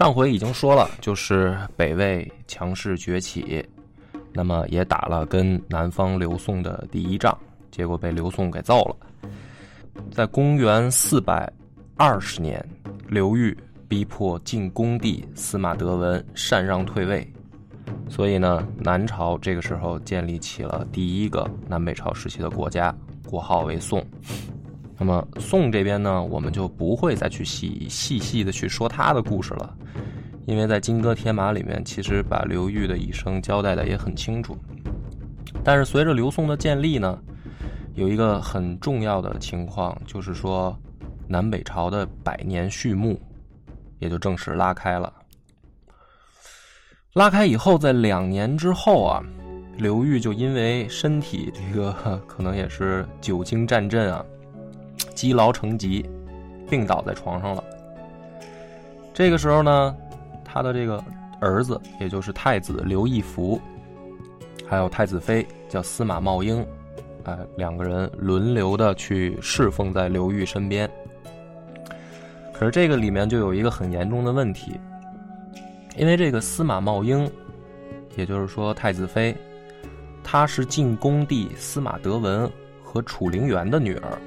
上回已经说了，就是北魏强势崛起，那么也打了跟南方刘宋的第一仗，结果被刘宋给揍了。在公元四百二十年，刘裕逼迫晋恭帝司马德文禅让退位，所以呢，南朝这个时候建立起了第一个南北朝时期的国家，国号为宋。那么宋这边呢，我们就不会再去细细细的去说他的故事了，因为在《金戈铁马》里面，其实把刘裕的一生交代的也很清楚。但是随着刘宋的建立呢，有一个很重要的情况，就是说南北朝的百年序幕也就正式拉开了。拉开以后，在两年之后啊，刘裕就因为身体这个可能也是久经战阵啊。积劳成疾，病倒在床上了。这个时候呢，他的这个儿子，也就是太子刘义福，还有太子妃叫司马茂英，哎，两个人轮流的去侍奉在刘裕身边。可是这个里面就有一个很严重的问题，因为这个司马茂英，也就是说太子妃，她是晋恭帝司马德文和楚灵元的女儿。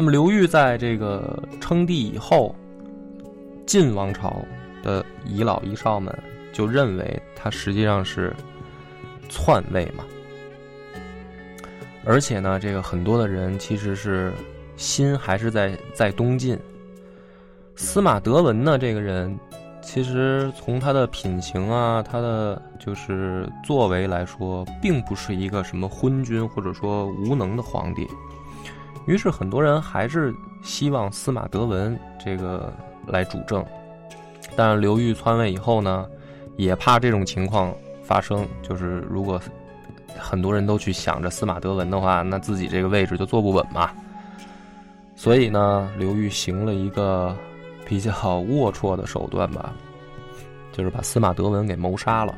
那么刘裕在这个称帝以后，晋王朝的遗老遗少们就认为他实际上是篡位嘛，而且呢，这个很多的人其实是心还是在在东晋。司马德文呢，这个人其实从他的品行啊，他的就是作为来说，并不是一个什么昏君或者说无能的皇帝。于是很多人还是希望司马德文这个来主政，但刘裕篡位以后呢，也怕这种情况发生，就是如果很多人都去想着司马德文的话，那自己这个位置就坐不稳嘛。所以呢，刘裕行了一个比较龌龊的手段吧，就是把司马德文给谋杀了。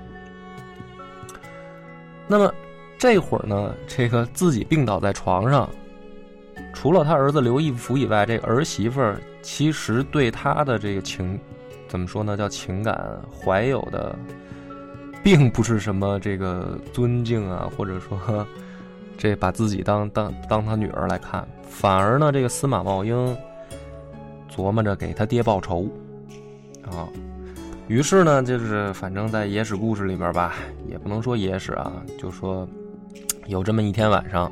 那么这会儿呢，这个自己病倒在床上。除了他儿子刘义福以外，这个儿媳妇儿其实对他的这个情，怎么说呢？叫情感怀有的，并不是什么这个尊敬啊，或者说这把自己当当当他女儿来看，反而呢，这个司马茂英琢磨着给他爹报仇啊。于是呢，就是反正在野史故事里边吧，也不能说野史啊，就说有这么一天晚上。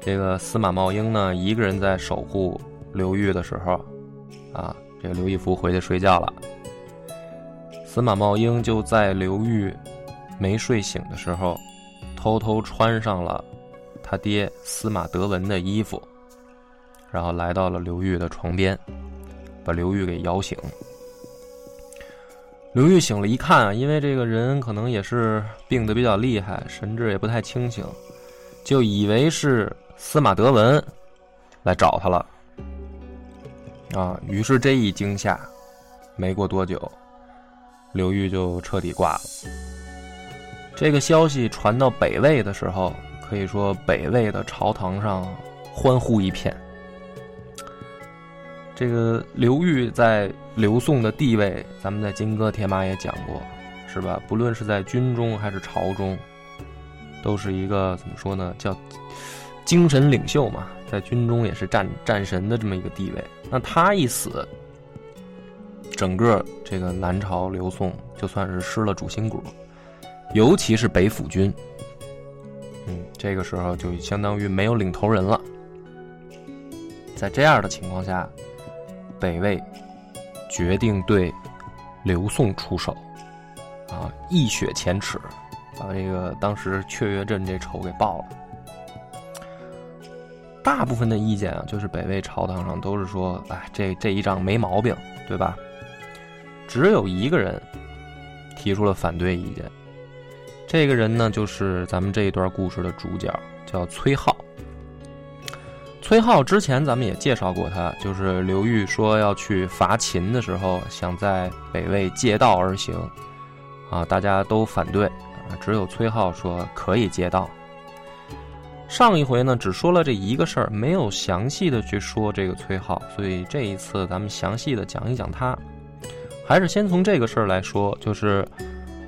这个司马茂英呢，一个人在守护刘裕的时候，啊，这个刘义福回去睡觉了。司马茂英就在刘裕没睡醒的时候，偷偷穿上了他爹司马德文的衣服，然后来到了刘裕的床边，把刘裕给摇醒。刘裕醒了一看，因为这个人可能也是病得比较厉害，神志也不太清醒，就以为是。司马德文来找他了，啊，于是这一惊吓，没过多久，刘裕就彻底挂了。这个消息传到北魏的时候，可以说北魏的朝堂上欢呼一片。这个刘裕在刘宋的地位，咱们在《金戈铁马》也讲过，是吧？不论是在军中还是朝中，都是一个怎么说呢？叫。精神领袖嘛，在军中也是战战神的这么一个地位。那他一死，整个这个南朝刘宋就算是失了主心骨，尤其是北府军，嗯，这个时候就相当于没有领头人了。在这样的情况下，北魏决定对刘宋出手，啊，一雪前耻，把这个当时雀跃镇这仇给报了。大部分的意见啊，就是北魏朝堂上都是说，哎，这这一仗没毛病，对吧？只有一个人提出了反对意见。这个人呢，就是咱们这一段故事的主角，叫崔浩。崔浩之前咱们也介绍过他，就是刘裕说要去伐秦的时候，想在北魏借道而行，啊，大家都反对，啊，只有崔浩说可以借道。上一回呢，只说了这一个事儿，没有详细的去说这个崔浩，所以这一次咱们详细的讲一讲他。还是先从这个事儿来说，就是。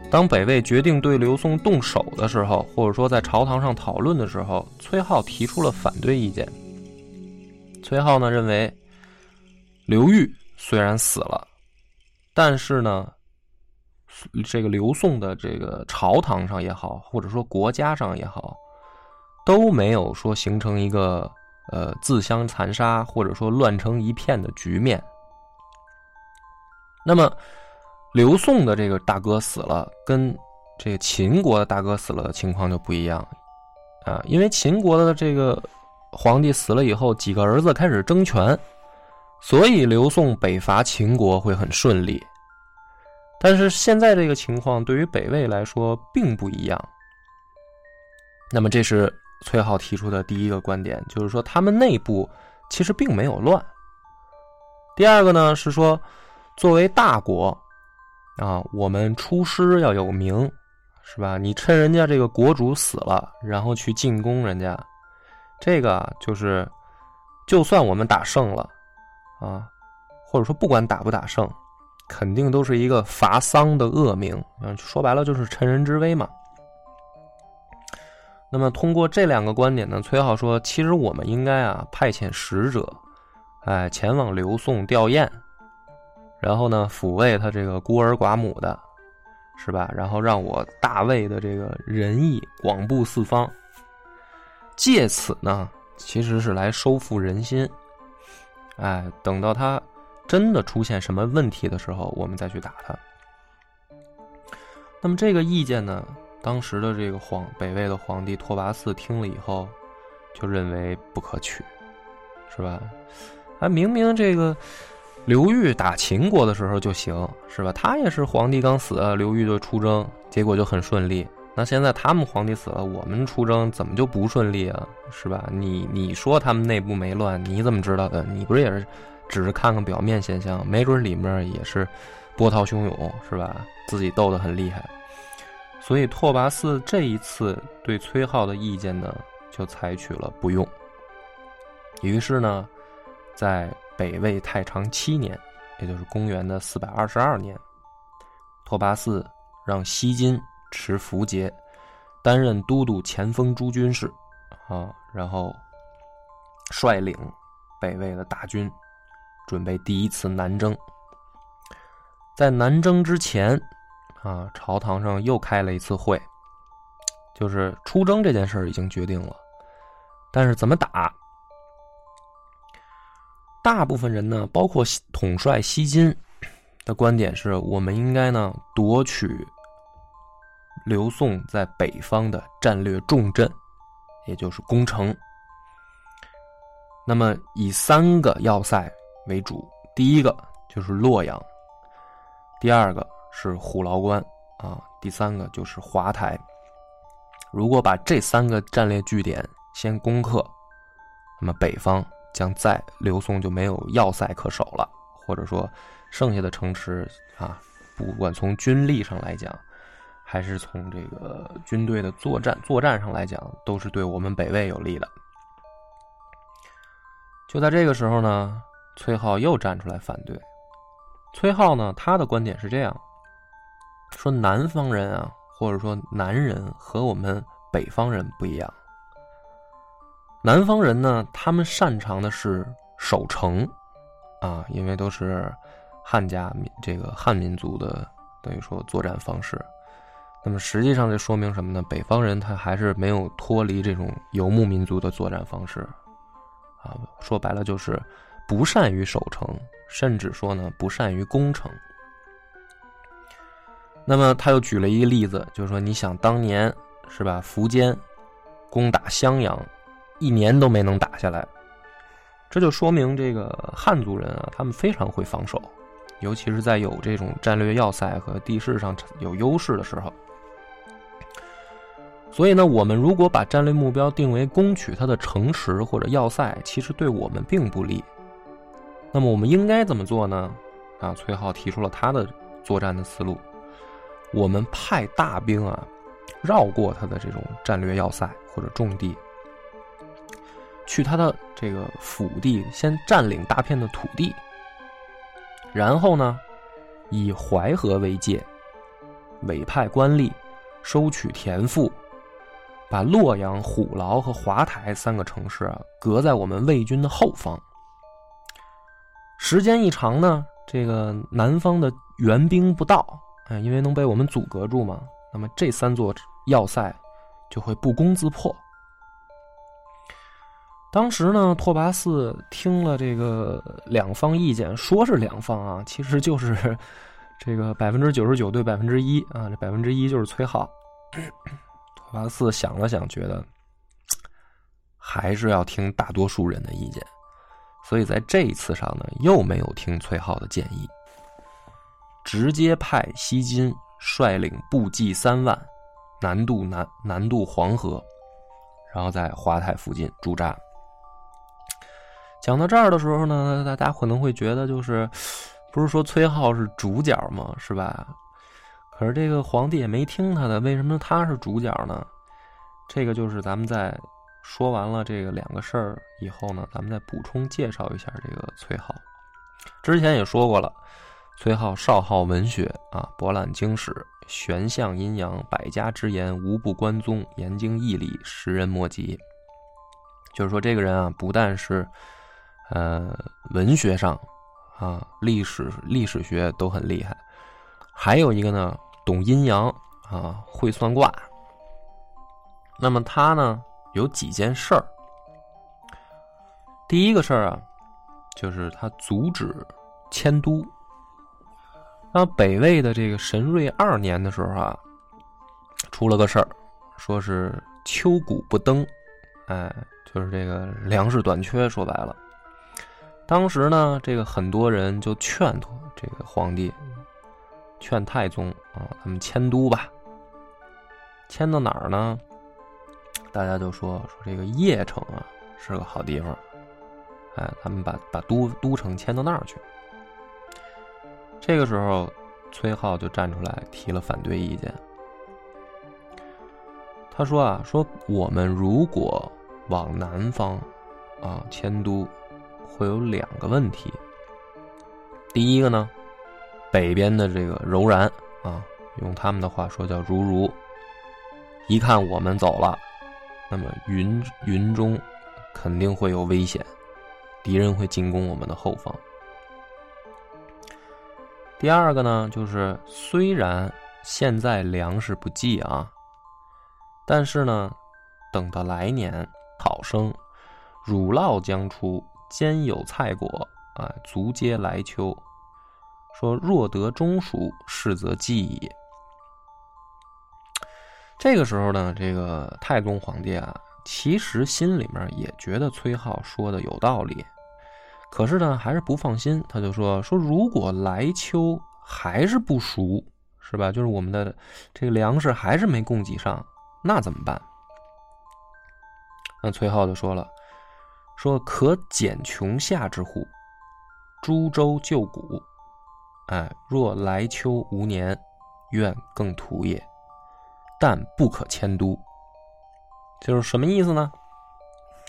当北魏决定对刘宋动手的时候，或者说在朝堂上讨论的时候，崔浩提出了反对意见。崔浩呢认为，刘裕虽然死了，但是呢，这个刘宋的这个朝堂上也好，或者说国家上也好，都没有说形成一个呃自相残杀或者说乱成一片的局面。那么。刘宋的这个大哥死了，跟这个秦国的大哥死了的情况就不一样，啊，因为秦国的这个皇帝死了以后，几个儿子开始争权，所以刘宋北伐秦国会很顺利。但是现在这个情况对于北魏来说并不一样。那么这是崔浩提出的第一个观点，就是说他们内部其实并没有乱。第二个呢是说，作为大国。啊，我们出师要有名，是吧？你趁人家这个国主死了，然后去进攻人家，这个就是，就算我们打胜了，啊，或者说不管打不打胜，肯定都是一个伐丧的恶名。嗯，说白了就是趁人之危嘛。那么通过这两个观点呢，崔浩说，其实我们应该啊派遣使者，哎，前往刘宋吊唁。然后呢，抚慰他这个孤儿寡母的，是吧？然后让我大魏的这个仁义广布四方，借此呢，其实是来收复人心。哎，等到他真的出现什么问题的时候，我们再去打他。那么这个意见呢，当时的这个皇北魏的皇帝拓跋嗣听了以后，就认为不可取，是吧？哎，明明这个。刘裕打秦国的时候就行，是吧？他也是皇帝刚死，刘裕就出征，结果就很顺利。那现在他们皇帝死了，我们出征怎么就不顺利啊？是吧？你你说他们内部没乱，你怎么知道的？你不是也是只是看看表面现象，没准里面也是波涛汹涌，是吧？自己斗得很厉害。所以拓跋嗣这一次对崔浩的意见呢，就采取了不用。于是呢，在。北魏太长七年，也就是公元的四百二十二年，拓跋嗣让西金持符节，担任都督前锋诸军事，啊，然后率领北魏的大军，准备第一次南征。在南征之前，啊，朝堂上又开了一次会，就是出征这件事儿已经决定了，但是怎么打？大部分人呢，包括统帅西金的观点是，我们应该呢夺取刘宋在北方的战略重镇，也就是攻城。那么以三个要塞为主，第一个就是洛阳，第二个是虎牢关啊，第三个就是华台。如果把这三个战略据点先攻克，那么北方。将在刘宋就没有要塞可守了，或者说，剩下的城池啊，不管从军力上来讲，还是从这个军队的作战作战上来讲，都是对我们北魏有利的。就在这个时候呢，崔浩又站出来反对。崔浩呢，他的观点是这样说：南方人啊，或者说南人和我们北方人不一样。南方人呢，他们擅长的是守城，啊，因为都是汉家民，这个汉民族的等于说作战方式。那么实际上这说明什么呢？北方人他还是没有脱离这种游牧民族的作战方式，啊，说白了就是不善于守城，甚至说呢不善于攻城。那么他又举了一个例子，就是说你想当年是吧，苻坚攻打襄阳。一年都没能打下来，这就说明这个汉族人啊，他们非常会防守，尤其是在有这种战略要塞和地势上有优势的时候。所以呢，我们如果把战略目标定为攻取他的城池或者要塞，其实对我们并不利。那么我们应该怎么做呢？啊，崔浩提出了他的作战的思路：我们派大兵啊，绕过他的这种战略要塞或者重地，去他的这个腹地，先占领大片的土地，然后呢，以淮河为界，委派官吏收取田赋。把洛阳、虎牢和华台三个城市啊，隔在我们魏军的后方。时间一长呢，这个南方的援兵不到，因为能被我们阻隔住嘛，那么这三座要塞就会不攻自破。当时呢，拓跋嗣听了这个两方意见，说是两方啊，其实就是这个百分之九十九对百分之一啊，这百分之一就是崔浩。拓跋嗣想了想，觉得还是要听大多数人的意见，所以在这一次上呢，又没有听崔浩的建议，直接派西金率领部骑三万，南渡南南渡黄河，然后在华泰附近驻扎。讲到这儿的时候呢，大家可能会觉得，就是不是说崔浩是主角吗？是吧？可是这个皇帝也没听他的，为什么他是主角呢？这个就是咱们在说完了这个两个事儿以后呢，咱们再补充介绍一下这个崔浩。之前也说过了，崔浩少好文学啊，博览经史，玄象阴阳，百家之言无不关宗，研经义理，识人莫及。就是说，这个人啊，不但是呃文学上啊，历史历史学都很厉害，还有一个呢。懂阴阳啊，会算卦。那么他呢，有几件事儿。第一个事儿啊，就是他阻止迁都。那北魏的这个神瑞二年的时候啊，出了个事儿，说是秋谷不登，哎，就是这个粮食短缺。说白了，当时呢，这个很多人就劝托这个皇帝。劝太宗啊，咱们迁都吧。迁到哪儿呢？大家就说说这个邺城啊是个好地方，哎，咱们把把都都城迁到那儿去。这个时候，崔浩就站出来提了反对意见。他说啊，说我们如果往南方啊迁都，会有两个问题。第一个呢？北边的这个柔然啊，用他们的话说叫如如。一看我们走了，那么云云中肯定会有危险，敌人会进攻我们的后方。第二个呢，就是虽然现在粮食不济啊，但是呢，等到来年讨生，乳酪将出，兼有菜果，啊，足皆来秋。说若得中暑，是则饥矣。这个时候呢，这个太宗皇帝啊，其实心里面也觉得崔浩说的有道理，可是呢，还是不放心。他就说：“说如果来秋还是不熟，是吧？就是我们的这个粮食还是没供给上，那怎么办？”那崔浩就说了：“说可减穷夏之户，株洲旧谷。”哎，若来秋无年，愿更图也，但不可迁都。就是什么意思呢？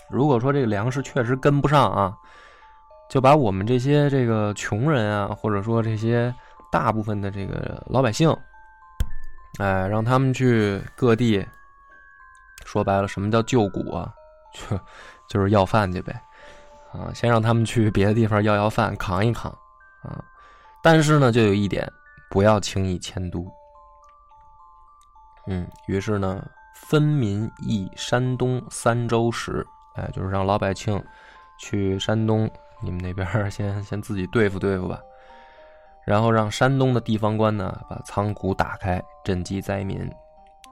如果说这个粮食确实跟不上啊，就把我们这些这个穷人啊，或者说这些大部分的这个老百姓，哎，让他们去各地。说白了，什么叫救谷啊？就就是要饭去呗，啊，先让他们去别的地方要要饭，扛一扛，啊。但是呢，就有一点，不要轻易迁都。嗯，于是呢，分民议山东三州时，哎，就是让老百姓去山东，你们那边先先自己对付对付吧。然后让山东的地方官呢，把仓库打开，赈济灾民。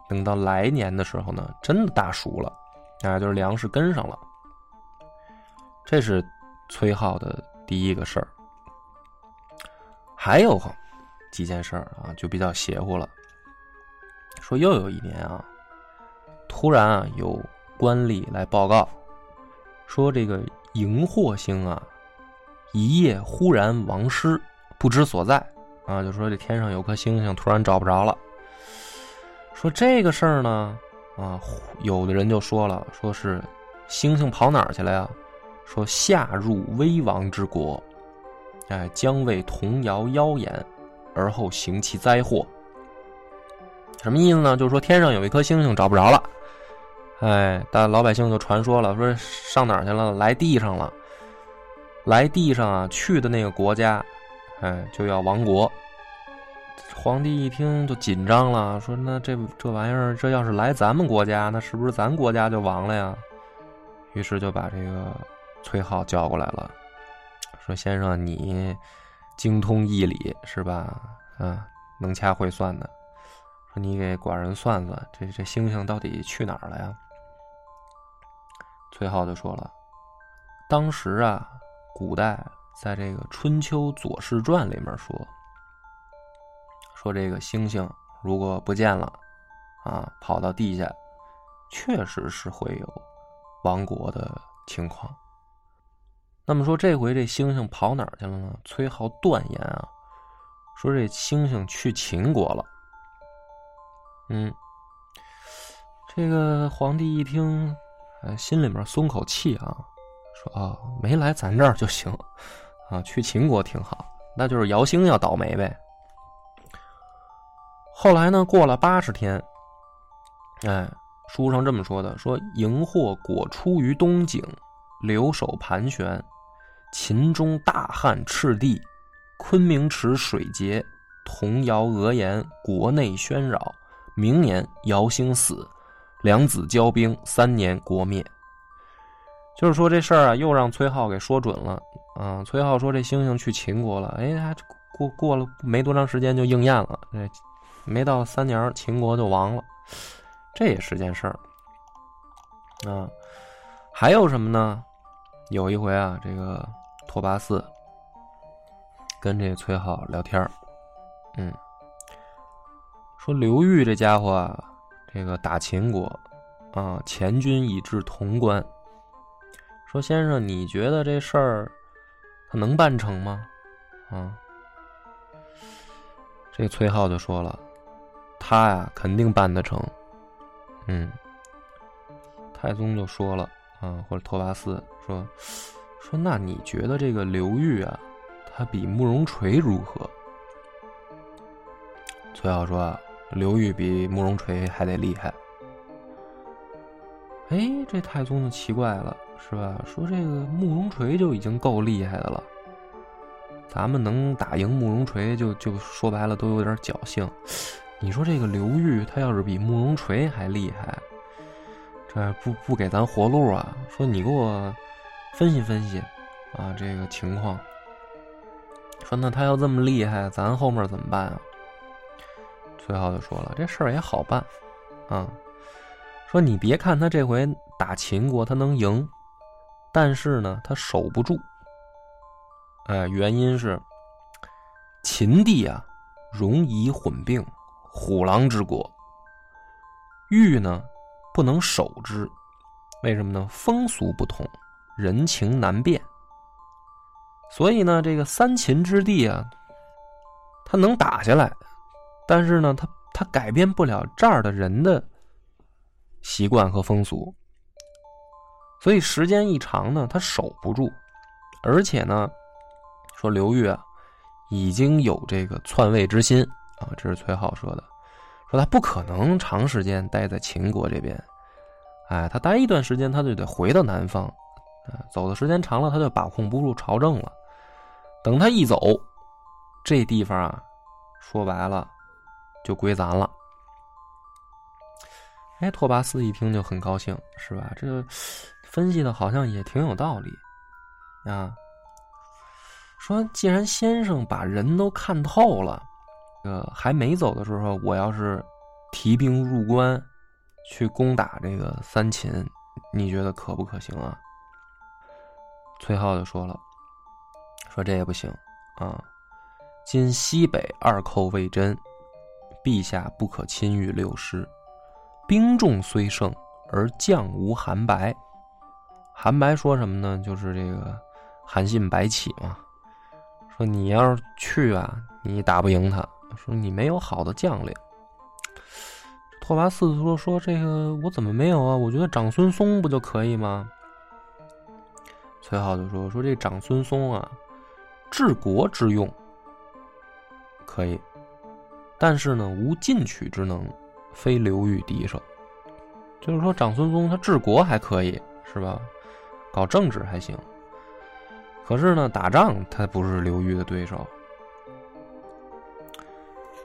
等到来年的时候呢，真的大熟了，啊，就是粮食跟上了。这是崔浩的第一个事儿。还有几件事儿啊，就比较邪乎了。说又有一年啊，突然啊有官吏来报告，说这个荧惑星啊，一夜忽然亡失，不知所在啊，就说这天上有颗星星突然找不着了。说这个事儿呢，啊，有的人就说了，说是星星跑哪儿去了呀？说下入危亡之国，哎，将为童谣妖言，而后行其灾祸。什么意思呢？就是说天上有一颗星星找不着了，哎，但老百姓就传说了，说上哪儿去了？来地上了，来地上啊，去的那个国家，哎，就要亡国。皇帝一听就紧张了，说那这这玩意儿，这要是来咱们国家，那是不是咱国家就亡了呀？于是就把这个崔浩叫过来了，说先生你精通易理是吧？啊，能掐会算的。说你给寡人算算，这这星星到底去哪儿了呀？崔浩就说了，当时啊，古代在这个《春秋左氏传》里面说，说这个星星如果不见了，啊，跑到地下，确实是会有亡国的情况。那么说这回这星星跑哪儿去了呢？崔浩断言啊，说这星星去秦国了。嗯，这个皇帝一听，呃，心里面松口气啊，说啊，没来咱这儿就行，啊，去秦国挺好，那就是姚兴要倒霉呗。后来呢，过了八十天，哎，书上这么说的：说荧惑果出于东井，留守盘旋，秦中大旱赤地，昆明池水竭，童谣讹言，国内喧扰。明年姚兴死，两子交兵，三年国灭。就是说这事儿啊，又让崔浩给说准了啊。崔浩说这星星去秦国了，哎，他过过了没多长时间就应验了，这没到三年，秦国就亡了，这也是件事儿啊。还有什么呢？有一回啊，这个拓跋嗣跟这崔浩聊天儿嗯。说刘裕这家伙啊，这个打秦国，啊，前军已至潼关。说先生，你觉得这事儿他能办成吗？啊，这崔浩就说了，他呀肯定办得成。嗯，太宗就说了，啊，或者托巴斯说，说那你觉得这个刘裕啊，他比慕容垂如何？崔浩说。刘裕比慕容垂还得厉害，哎，这太宗就奇怪了，是吧？说这个慕容垂就已经够厉害的了，咱们能打赢慕容垂，就就说白了都有点侥幸。你说这个刘裕，他要是比慕容垂还厉害，这不不给咱活路啊？说你给我分析分析啊，这个情况。说那他要这么厉害，咱后面怎么办啊？崔浩就说了：“这事儿也好办，啊，说你别看他这回打秦国他能赢，但是呢他守不住。哎，原因是秦地啊容夷混并，虎狼之国。玉呢不能守之，为什么呢？风俗不同，人情难辨。所以呢，这个三秦之地啊，他能打下来。”但是呢，他他改变不了这儿的人的习惯和风俗，所以时间一长呢，他守不住。而且呢，说刘裕啊，已经有这个篡位之心啊，这是崔浩说的，说他不可能长时间待在秦国这边，哎，他待一段时间他就得回到南方，啊，走的时间长了他就把控不住朝政了。等他一走，这地方啊，说白了。就归咱了。哎，托巴斯一听就很高兴，是吧？这分析的好像也挺有道理啊。说既然先生把人都看透了，呃，还没走的时候，我要是提兵入关去攻打这个三秦，你觉得可不可行啊？崔浩就说了，说这也不行啊。今西北二寇未真，陛下不可亲御六师。兵众虽胜，而将无韩白。韩白说什么呢？就是这个韩信白起嘛。说你要是去啊，你打不赢他。说你没有好的将领。拓跋嗣说：“说这个我怎么没有啊？我觉得长孙松不就可以吗？”崔浩就说：“说这长孙松啊，治国之用可以，但是呢，无进取之能，非刘裕敌手。就是说，长孙松他治国还可以，是吧？搞政治还行，可是呢，打仗他不是刘裕的对手。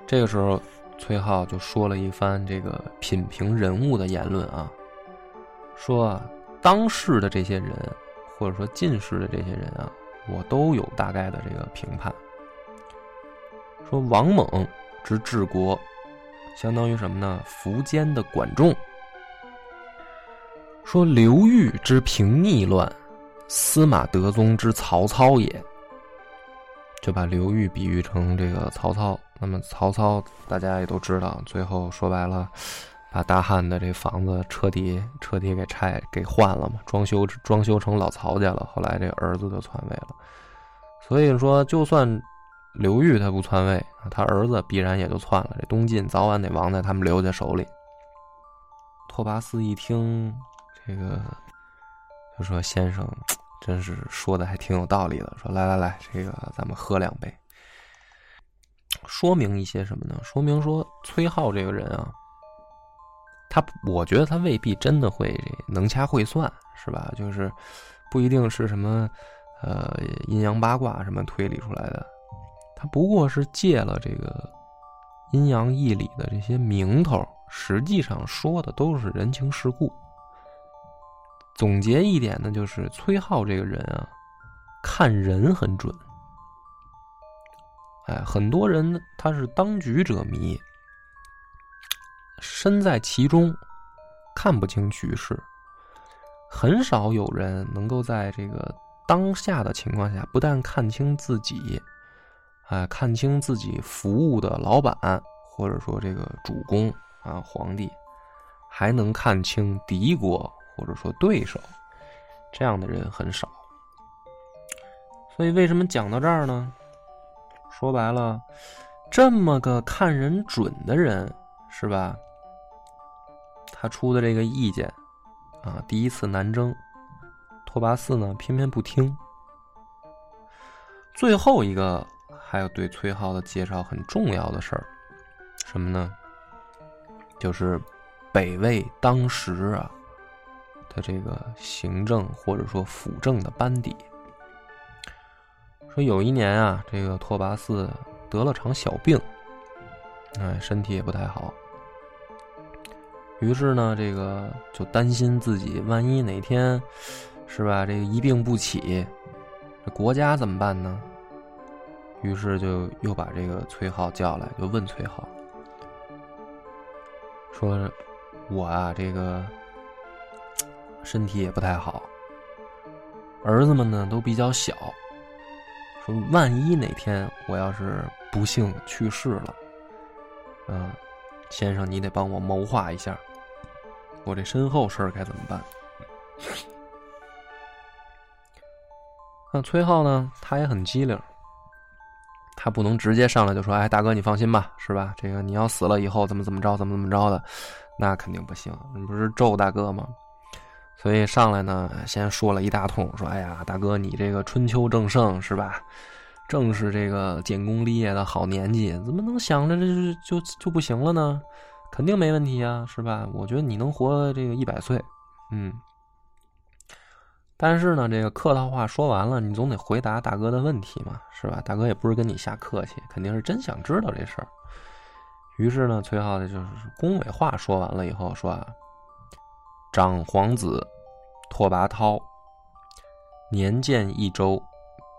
这个时候。”崔浩就说了一番这个品评人物的言论啊，说啊，当世的这些人，或者说近世的这些人啊，我都有大概的这个评判。说王猛之治国，相当于什么呢？苻坚的管仲。说刘裕之平逆乱，司马德宗之曹操也。就把刘裕比喻成这个曹操。那么曹操大家也都知道，最后说白了，把大汉的这房子彻底彻底给拆给换了嘛，装修装修成老曹家了。后来这儿子就篡位了。所以说，就算刘裕他不篡位，他儿子必然也就篡了。这东晋早晚得亡在他们刘家手里。拓跋嗣一听这个，就说：“先生。”真是说的还挺有道理的。说来来来，这个咱们喝两杯。说明一些什么呢？说明说崔浩这个人啊，他我觉得他未必真的会能掐会算，是吧？就是不一定是什么呃阴阳八卦什么推理出来的，他不过是借了这个阴阳义理的这些名头，实际上说的都是人情世故。总结一点呢，就是崔浩这个人啊，看人很准。哎，很多人他是当局者迷，身在其中看不清局势，很少有人能够在这个当下的情况下，不但看清自己，哎，看清自己服务的老板或者说这个主公啊，皇帝，还能看清敌国。或者说对手，这样的人很少。所以为什么讲到这儿呢？说白了，这么个看人准的人，是吧？他出的这个意见啊，第一次南征，拓跋嗣呢偏偏不听。最后一个还有对崔浩的介绍很重要的事儿，什么呢？就是北魏当时啊。的这个行政或者说辅政的班底，说有一年啊，这个拓跋嗣得了场小病，哎，身体也不太好。于是呢，这个就担心自己万一哪天是吧，这个一病不起，这国家怎么办呢？于是就又把这个崔浩叫来，就问崔浩说：“我啊，这个。”身体也不太好，儿子们呢都比较小。说万一哪天我要是不幸去世了，嗯，先生你得帮我谋划一下，我这身后事儿该怎么办？那崔浩呢，他也很机灵，他不能直接上来就说：“哎，大哥你放心吧，是吧？这个你要死了以后怎么怎么着，怎么怎么着的，那肯定不行。你不是咒大哥吗？”所以上来呢，先说了一大通，说：“哎呀，大哥，你这个春秋正盛是吧？正是这个建功立业的好年纪，怎么能想着这就就就不行了呢？肯定没问题啊，是吧？我觉得你能活这个一百岁，嗯。但是呢，这个客套话说完了，你总得回答大哥的问题嘛，是吧？大哥也不是跟你瞎客气，肯定是真想知道这事儿。于是呢，崔浩的就是恭维话说完了以后说啊。”长皇子拓跋焘年建一周，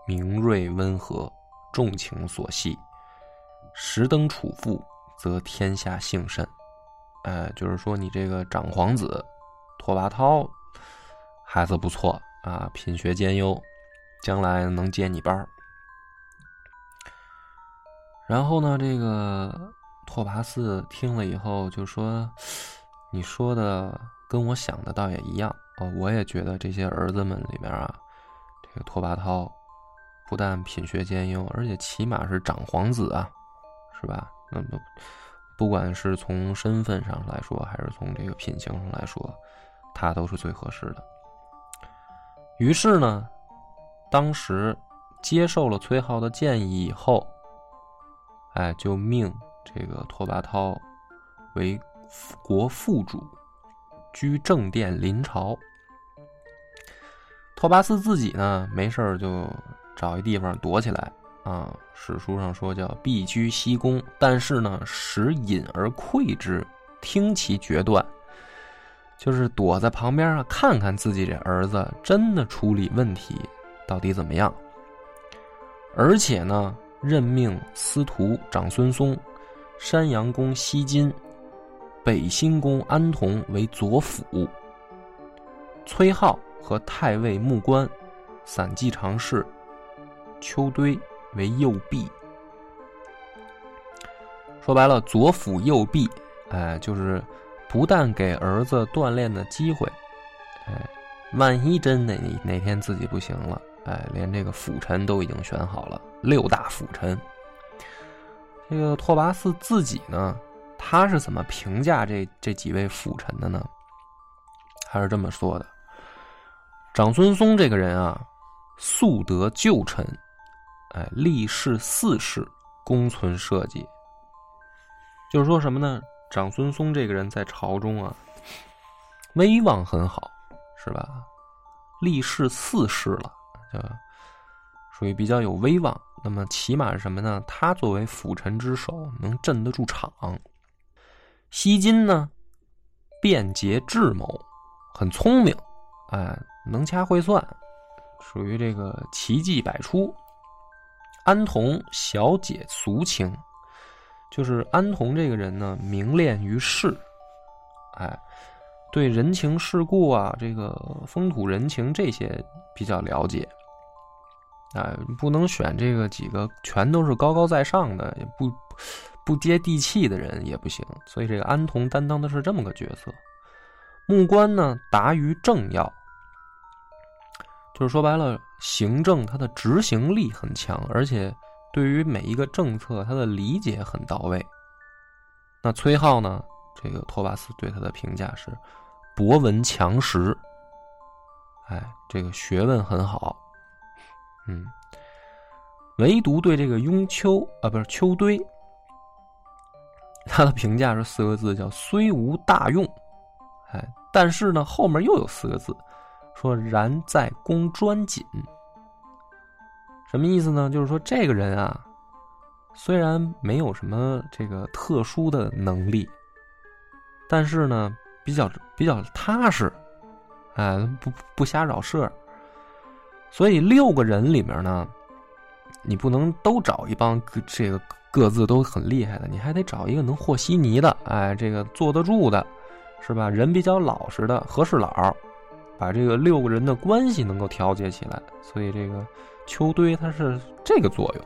明锐温和，重情所系。时登楚父，则天下幸甚。哎，就是说你这个长皇子拓跋焘孩子不错啊，品学兼优，将来能接你班儿然后呢，这个拓跋嗣听了以后就说：“你说的跟我想的倒也一样哦，我也觉得这些儿子们里面啊，这个拓跋焘不但品学兼优，而且起码是长皇子啊，是吧？那么不管是从身份上来说，还是从这个品行上来说，他都是最合适的。于是呢，当时接受了崔浩的建议以后。”哎，就命这个拓跋焘为国副主，居正殿临朝。拓跋嗣自己呢，没事就找一地方躲起来啊。史书上说叫避居西宫，但是呢，时隐而窥之，听其决断，就是躲在旁边啊，看看自己这儿子真的处理问题到底怎么样，而且呢。任命司徒长孙嵩、山阳公西金、北兴公安童为左辅，崔浩和太尉木官、散骑常侍邱堆为右弼。说白了，左辅右弼，哎，就是不但给儿子锻炼的机会，哎，万一真哪哪天自己不行了。哎，连这个辅臣都已经选好了，六大辅臣。这个拓跋嗣自己呢，他是怎么评价这这几位辅臣的呢？他是这么说的：长孙嵩这个人啊，素得旧臣，哎，历仕四世，功存社稷。就是说什么呢？长孙嵩这个人在朝中啊，威望很好，是吧？历仕四世了。就，属于比较有威望。那么起码是什么呢？他作为辅臣之首，能镇得住场。西金呢，便捷智谋，很聪明，哎，能掐会算，属于这个奇技百出。安童小姐俗情，就是安童这个人呢，明恋于世，哎，对人情世故啊，这个风土人情这些比较了解。哎，不能选这个几个全都是高高在上的，也不不接地气的人也不行。所以这个安童担当的是这么个角色。木官呢，达于政要，就是说白了，行政它的执行力很强，而且对于每一个政策，他的理解很到位。那崔浩呢，这个托巴斯对他的评价是博闻强识，哎，这个学问很好。嗯，唯独对这个雍丘啊，不是丘堆，他的评价是四个字，叫虽无大用，哎，但是呢，后面又有四个字，说然在公专谨。什么意思呢？就是说这个人啊，虽然没有什么这个特殊的能力，但是呢，比较比较踏实，哎，不不瞎扰事儿。所以六个人里面呢，你不能都找一帮这个各自都很厉害的，你还得找一个能和稀泥的，哎，这个坐得住的，是吧？人比较老实的和事佬，把这个六个人的关系能够调节起来。所以这个秋堆它是这个作用。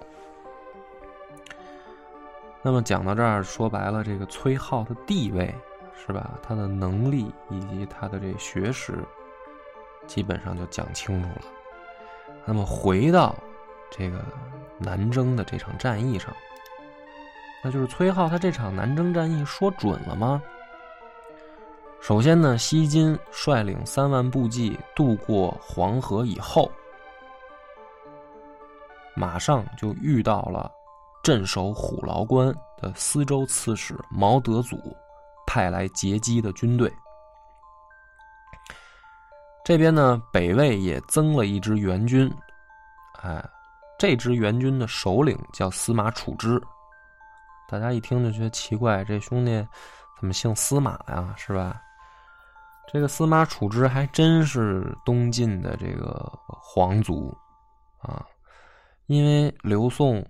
那么讲到这儿，说白了，这个崔浩的地位是吧？他的能力以及他的这学识，基本上就讲清楚了。那么回到这个南征的这场战役上，那就是崔浩他这场南征战役说准了吗？首先呢，西金率领三万步骑渡过黄河以后，马上就遇到了镇守虎牢关的司州刺史毛德祖派来截击的军队。这边呢，北魏也增了一支援军，哎，这支援军的首领叫司马楚之。大家一听就觉得奇怪，这兄弟怎么姓司马呀？是吧？这个司马楚之还真是东晋的这个皇族啊，因为刘宋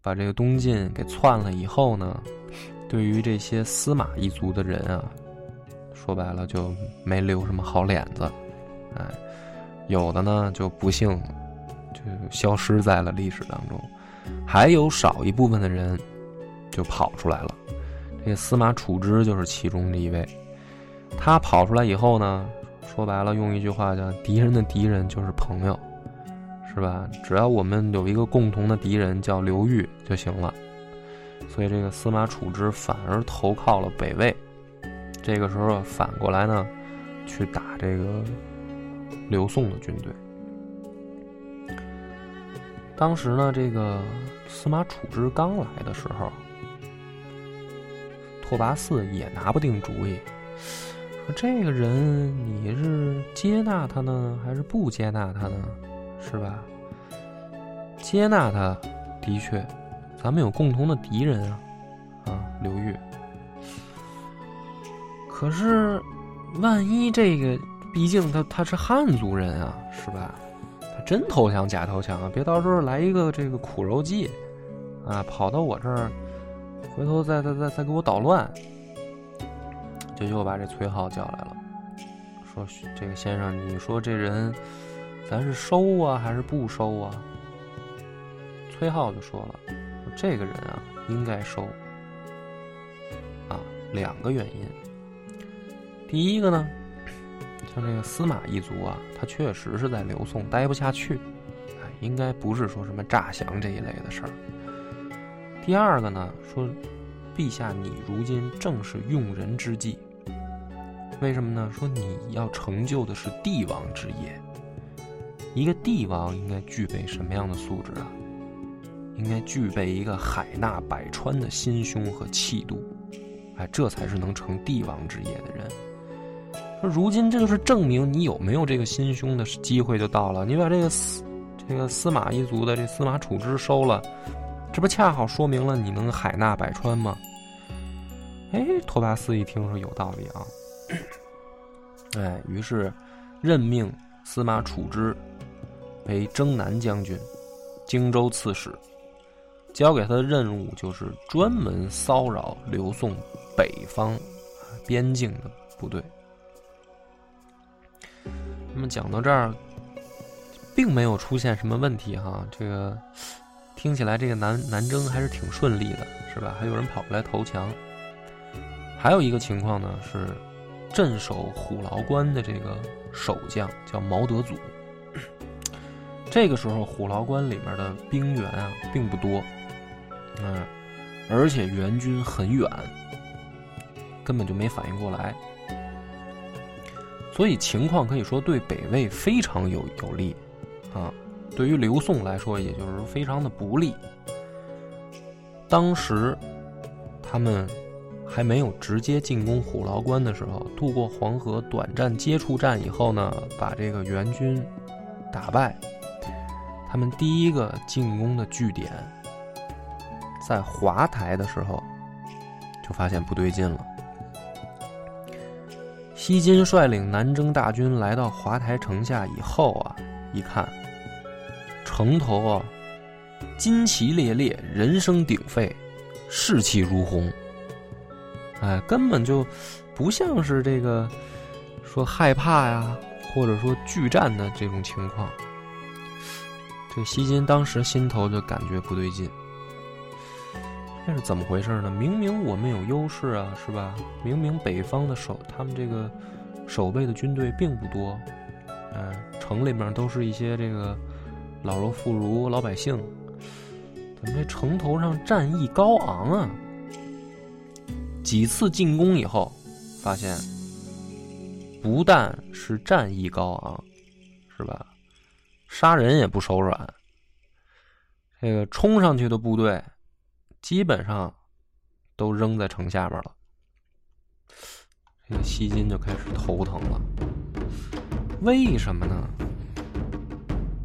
把这个东晋给篡了以后呢，对于这些司马一族的人啊，说白了就没留什么好脸子。哎，有的呢就不幸就消失在了历史当中。还有少一部分的人就跑出来了。这司马处之就是其中的一位。他跑出来以后呢，说白了，用一句话叫“敌人的敌人就是朋友”，是吧？只要我们有一个共同的敌人叫刘裕就行了。所以这个司马楚之反而投靠了北魏。这个时候反过来呢，去打这个刘宋的军队。当时呢，这个司马楚之刚来的时候，拓跋嗣也拿不定主意，说这个人你是接纳他呢，还是不接纳他呢？是吧？接纳他，的确，咱们有共同的敌人啊，啊，刘裕。可是，万一这个，毕竟他他是汉族人啊，是吧？他真投降假投降啊！别到时候来一个这个苦肉计，啊，跑到我这儿，回头再再再再给我捣乱，就又把这崔浩叫来了，说：“这个先生，你说这人，咱是收啊还是不收啊？”崔浩就说了：“这个人啊，应该收。啊，两个原因。第一个呢。”像这个司马一族啊，他确实是在刘宋待不下去，哎，应该不是说什么诈降这一类的事儿。第二个呢，说，陛下你如今正是用人之际，为什么呢？说你要成就的是帝王之业，一个帝王应该具备什么样的素质啊？应该具备一个海纳百川的心胸和气度，哎，这才是能成帝王之业的人。说如今这就是证明你有没有这个心胸的机会就到了。你把这个司这个司马一族的这司马处之收了，这不恰好说明了你能海纳百川吗？哎，拓跋斯一听说有道理啊，哎，于是任命司马处之为征南将军、荆州刺史，交给他的任务就是专门骚扰刘宋北方边境的部队。那么讲到这儿，并没有出现什么问题哈。这个听起来，这个南南征还是挺顺利的，是吧？还有人跑过来投降。还有一个情况呢，是镇守虎牢关的这个守将叫毛德祖。这个时候，虎牢关里面的兵员啊并不多，嗯，而且援军很远，根本就没反应过来。所以情况可以说对北魏非常有有利，啊，对于刘宋来说，也就是非常的不利。当时他们还没有直接进攻虎牢关的时候，渡过黄河，短暂接触战以后呢，把这个援军打败。他们第一个进攻的据点在华台的时候，就发现不对劲了。西金率领南征大军来到华台城下以后啊，一看，城头啊，旌旗猎猎，人声鼎沸，士气如虹。哎，根本就不像是这个说害怕呀，或者说拒战的这种情况。这西金当时心头就感觉不对劲。这是怎么回事呢？明明我们有优势啊，是吧？明明北方的守他们这个守备的军队并不多，嗯，城里面都是一些这个老弱妇孺、老百姓，怎么这城头上战意高昂啊？几次进攻以后，发现不但是战意高昂，是吧？杀人也不手软，这个冲上去的部队。基本上都扔在城下边了，这个西金就开始头疼了。为什么呢？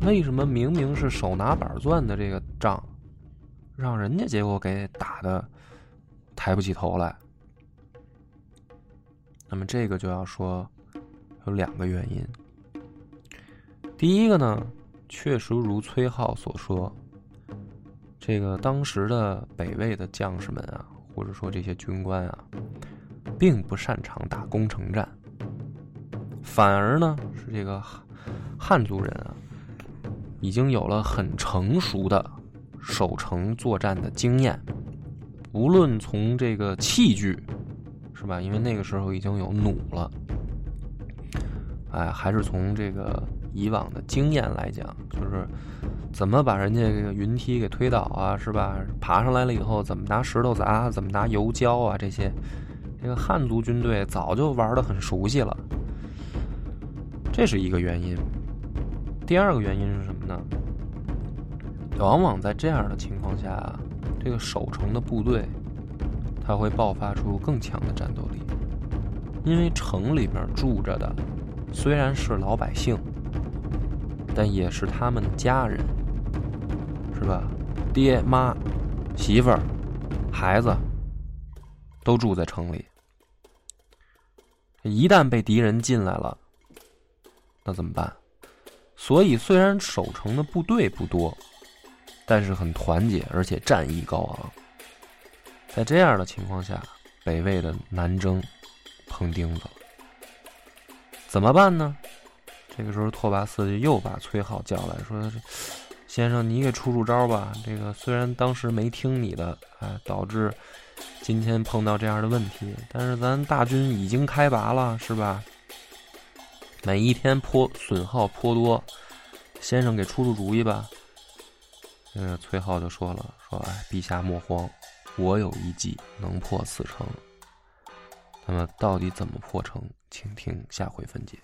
为什么明明是手拿板钻的这个仗，让人家结果给打的抬不起头来？那么这个就要说有两个原因。第一个呢，确实如崔浩所说。这个当时的北魏的将士们啊，或者说这些军官啊，并不擅长打攻城战，反而呢是这个汉族人啊，已经有了很成熟的守城作战的经验，无论从这个器具，是吧？因为那个时候已经有弩了，哎，还是从这个以往的经验来讲，就是怎么把人家这个云梯给推倒啊，是吧？爬上来了以后，怎么拿石头砸，怎么拿油浇啊，这些，这个汉族军队早就玩的很熟悉了，这是一个原因。第二个原因是什么呢？往往在这样的情况下，这个守城的部队，他会爆发出更强的战斗力，因为城里边住着的虽然是老百姓，但也是他们的家人，是吧？爹妈、媳妇儿、孩子都住在城里，一旦被敌人进来了，那怎么办？所以，虽然守城的部队不多，但是很团结，而且战意高昂。在这样的情况下，北魏的南征碰钉子，怎么办呢？这个时候，拓跋嗣就又把崔浩叫来说：“先生，你给出出招吧。这个虽然当时没听你的，哎，导致今天碰到这样的问题，但是咱大军已经开拔了，是吧？”每一天颇损耗颇多，先生给出出主意吧。嗯，崔浩就说了：“说哎，陛下莫慌，我有一计能破此城。那么到底怎么破城？请听下回分解。”